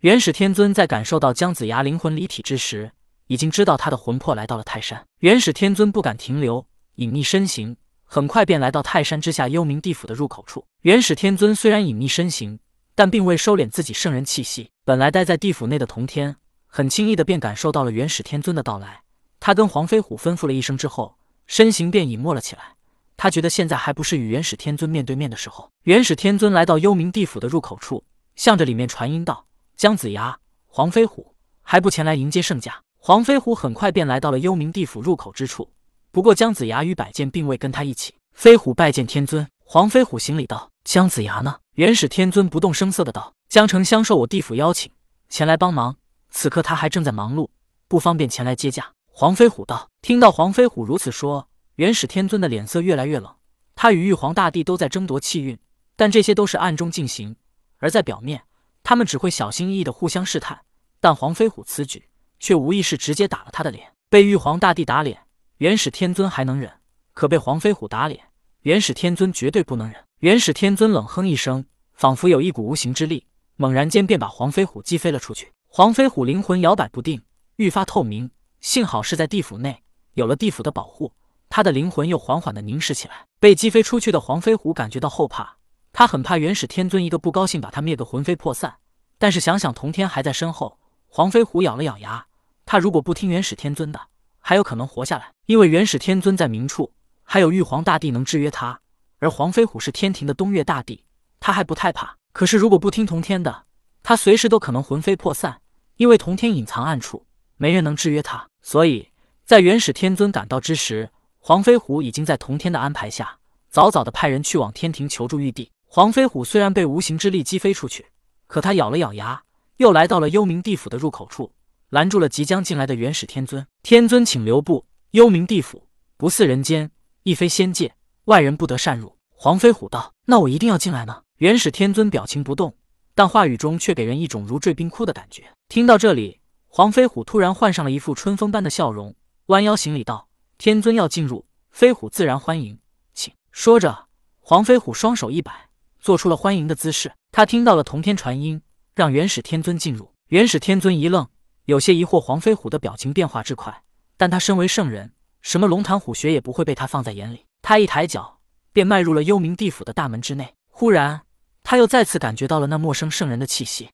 元始天尊在感受到姜子牙灵魂离体之时，已经知道他的魂魄来到了泰山。元始天尊不敢停留，隐匿身形，很快便来到泰山之下幽冥地府的入口处。元始天尊虽然隐匿身形，但并未收敛自己圣人气息。本来待在地府内的童天，很轻易的便感受到了元始天尊的到来。他跟黄飞虎吩咐了一声之后，身形便隐没了起来。他觉得现在还不是与元始天尊面对面的时候。元始天尊来到幽冥地府的入口处，向着里面传音道：“姜子牙、黄飞虎，还不前来迎接圣驾？”黄飞虎很快便来到了幽冥地府入口之处。不过姜子牙与百剑并未跟他一起。飞虎拜见天尊。黄飞虎行礼道：“姜子牙呢？”元始天尊不动声色的道：“江城相受我地府邀请，前来帮忙。此刻他还正在忙碌，不方便前来接驾。”黄飞虎道。听到黄飞虎如此说，元始天尊的脸色越来越冷。他与玉皇大帝都在争夺气运，但这些都是暗中进行，而在表面，他们只会小心翼翼的互相试探。但黄飞虎此举却无疑是直接打了他的脸。被玉皇大帝打脸，元始天尊还能忍；可被黄飞虎打脸，元始天尊绝对不能忍。元始天尊冷哼一声，仿佛有一股无形之力，猛然间便把黄飞虎击飞了出去。黄飞虎灵魂摇摆不定，愈发透明。幸好是在地府内，有了地府的保护，他的灵魂又缓缓的凝视起来。被击飞出去的黄飞虎感觉到后怕，他很怕元始天尊一个不高兴把他灭个魂飞魄散。但是想想童天还在身后，黄飞虎咬了咬牙。他如果不听元始天尊的，还有可能活下来，因为元始天尊在明处，还有玉皇大帝能制约他，而黄飞虎是天庭的东岳大帝，他还不太怕。可是如果不听童天的，他随时都可能魂飞魄散，因为童天隐藏暗处，没人能制约他。所以在元始天尊赶到之时，黄飞虎已经在童天的安排下，早早的派人去往天庭求助玉帝。黄飞虎虽然被无形之力击飞出去，可他咬了咬牙，又来到了幽冥地府的入口处。拦住了即将进来的元始天尊。天尊，请留步！幽冥地府不似人间，亦非仙界，外人不得擅入。黄飞虎道：“那我一定要进来呢。”元始天尊表情不动，但话语中却给人一种如坠冰窟的感觉。听到这里，黄飞虎突然换上了一副春风般的笑容，弯腰行礼道：“天尊要进入，飞虎自然欢迎，请。”说着，黄飞虎双手一摆，做出了欢迎的姿势。他听到了同天传音，让元始天尊进入。元始天尊一愣。有些疑惑，黄飞虎的表情变化之快，但他身为圣人，什么龙潭虎穴也不会被他放在眼里。他一抬脚，便迈入了幽冥地府的大门之内。忽然，他又再次感觉到了那陌生圣人的气息。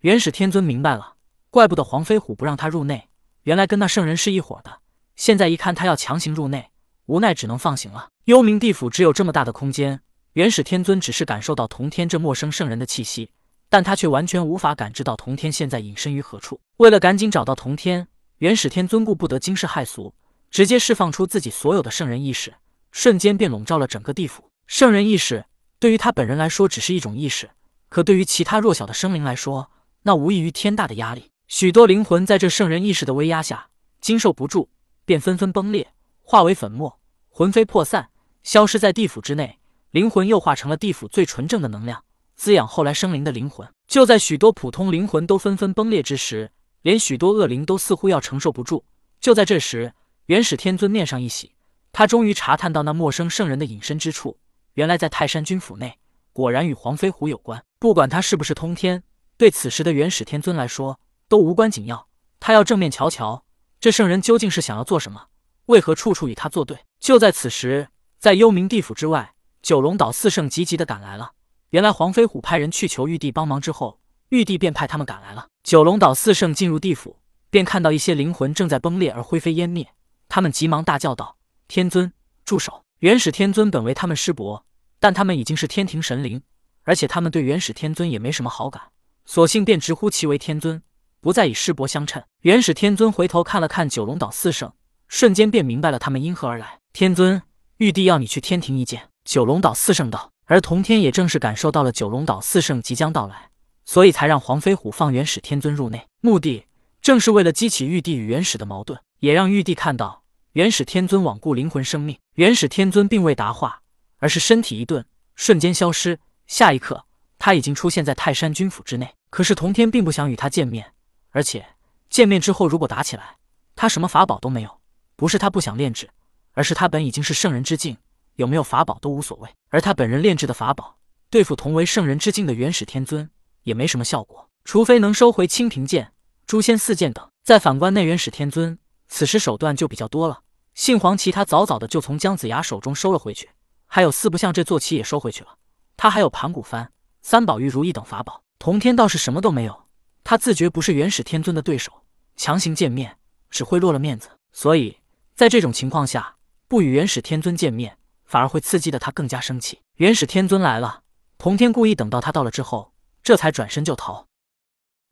元始天尊明白了，怪不得黄飞虎不让他入内，原来跟那圣人是一伙的。现在一看他要强行入内，无奈只能放行了。幽冥地府只有这么大的空间，元始天尊只是感受到同天这陌生圣人的气息。但他却完全无法感知到童天现在隐身于何处。为了赶紧找到童天，元始天尊顾不得惊世骇俗，直接释放出自己所有的圣人意识，瞬间便笼罩了整个地府。圣人意识对于他本人来说只是一种意识，可对于其他弱小的生灵来说，那无异于天大的压力。许多灵魂在这圣人意识的威压下，经受不住，便纷纷崩裂，化为粉末，魂飞魄散，消失在地府之内。灵魂又化成了地府最纯正的能量。滋养后来生灵的灵魂，就在许多普通灵魂都纷纷崩裂之时，连许多恶灵都似乎要承受不住。就在这时，元始天尊面上一喜，他终于查探到那陌生圣人的隐身之处，原来在泰山君府内，果然与黄飞虎有关。不管他是不是通天，对此时的元始天尊来说都无关紧要。他要正面瞧瞧，这圣人究竟是想要做什么，为何处处与他作对？就在此时，在幽冥地府之外，九龙岛四圣急急的赶来了。原来黄飞虎派人去求玉帝帮忙之后，玉帝便派他们赶来了。九龙岛四圣进入地府，便看到一些灵魂正在崩裂而灰飞烟灭。他们急忙大叫道：“天尊，住手！”元始天尊本为他们师伯，但他们已经是天庭神灵，而且他们对元始天尊也没什么好感，索性便直呼其为天尊，不再以师伯相称。元始天尊回头看了看九龙岛四圣，瞬间便明白了他们因何而来。天尊，玉帝要你去天庭一见。九龙岛四圣道。而童天也正是感受到了九龙岛四圣即将到来，所以才让黄飞虎放元始天尊入内，目的正是为了激起玉帝与元始的矛盾，也让玉帝看到元始天尊罔顾灵魂生命。元始天尊并未答话，而是身体一顿，瞬间消失。下一刻，他已经出现在泰山君府之内。可是童天并不想与他见面，而且见面之后如果打起来，他什么法宝都没有。不是他不想炼制，而是他本已经是圣人之境。有没有法宝都无所谓，而他本人炼制的法宝对付同为圣人之境的元始天尊也没什么效果。除非能收回清平剑、诛仙四剑等。再反观内元始天尊，此时手段就比较多了。杏黄旗他早早的就从姜子牙手中收了回去，还有四不像这坐骑也收回去了。他还有盘古幡、三宝玉如意等法宝。同天倒是什么都没有，他自觉不是元始天尊的对手，强行见面只会落了面子。所以在这种情况下，不与元始天尊见面，反而会刺激的他更加生气。元始天尊来了，童天故意等到他到了之后，这才转身就逃。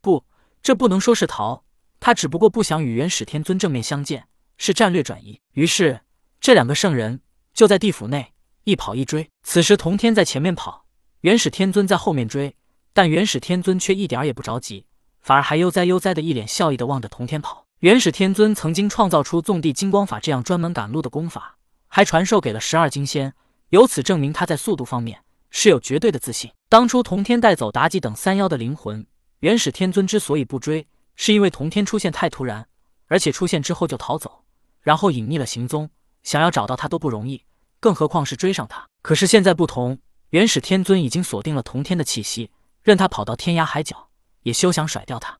不，这不能说是逃，他只不过不想与元始天尊正面相见，是战略转移。于是这两个圣人就在地府内一跑一追。此时童天在前面跑，元始天尊在后面追，但元始天尊却一点也不着急，反而还悠哉悠哉的一脸笑意的望着童天跑。元始天尊曾经创造出纵地金光法这样专门赶路的功法，还传授给了十二金仙，由此证明他在速度方面是有绝对的自信。当初童天带走妲己等三妖的灵魂。元始天尊之所以不追，是因为童天出现太突然，而且出现之后就逃走，然后隐匿了行踪，想要找到他都不容易，更何况是追上他。可是现在不同，元始天尊已经锁定了童天的气息，任他跑到天涯海角，也休想甩掉他。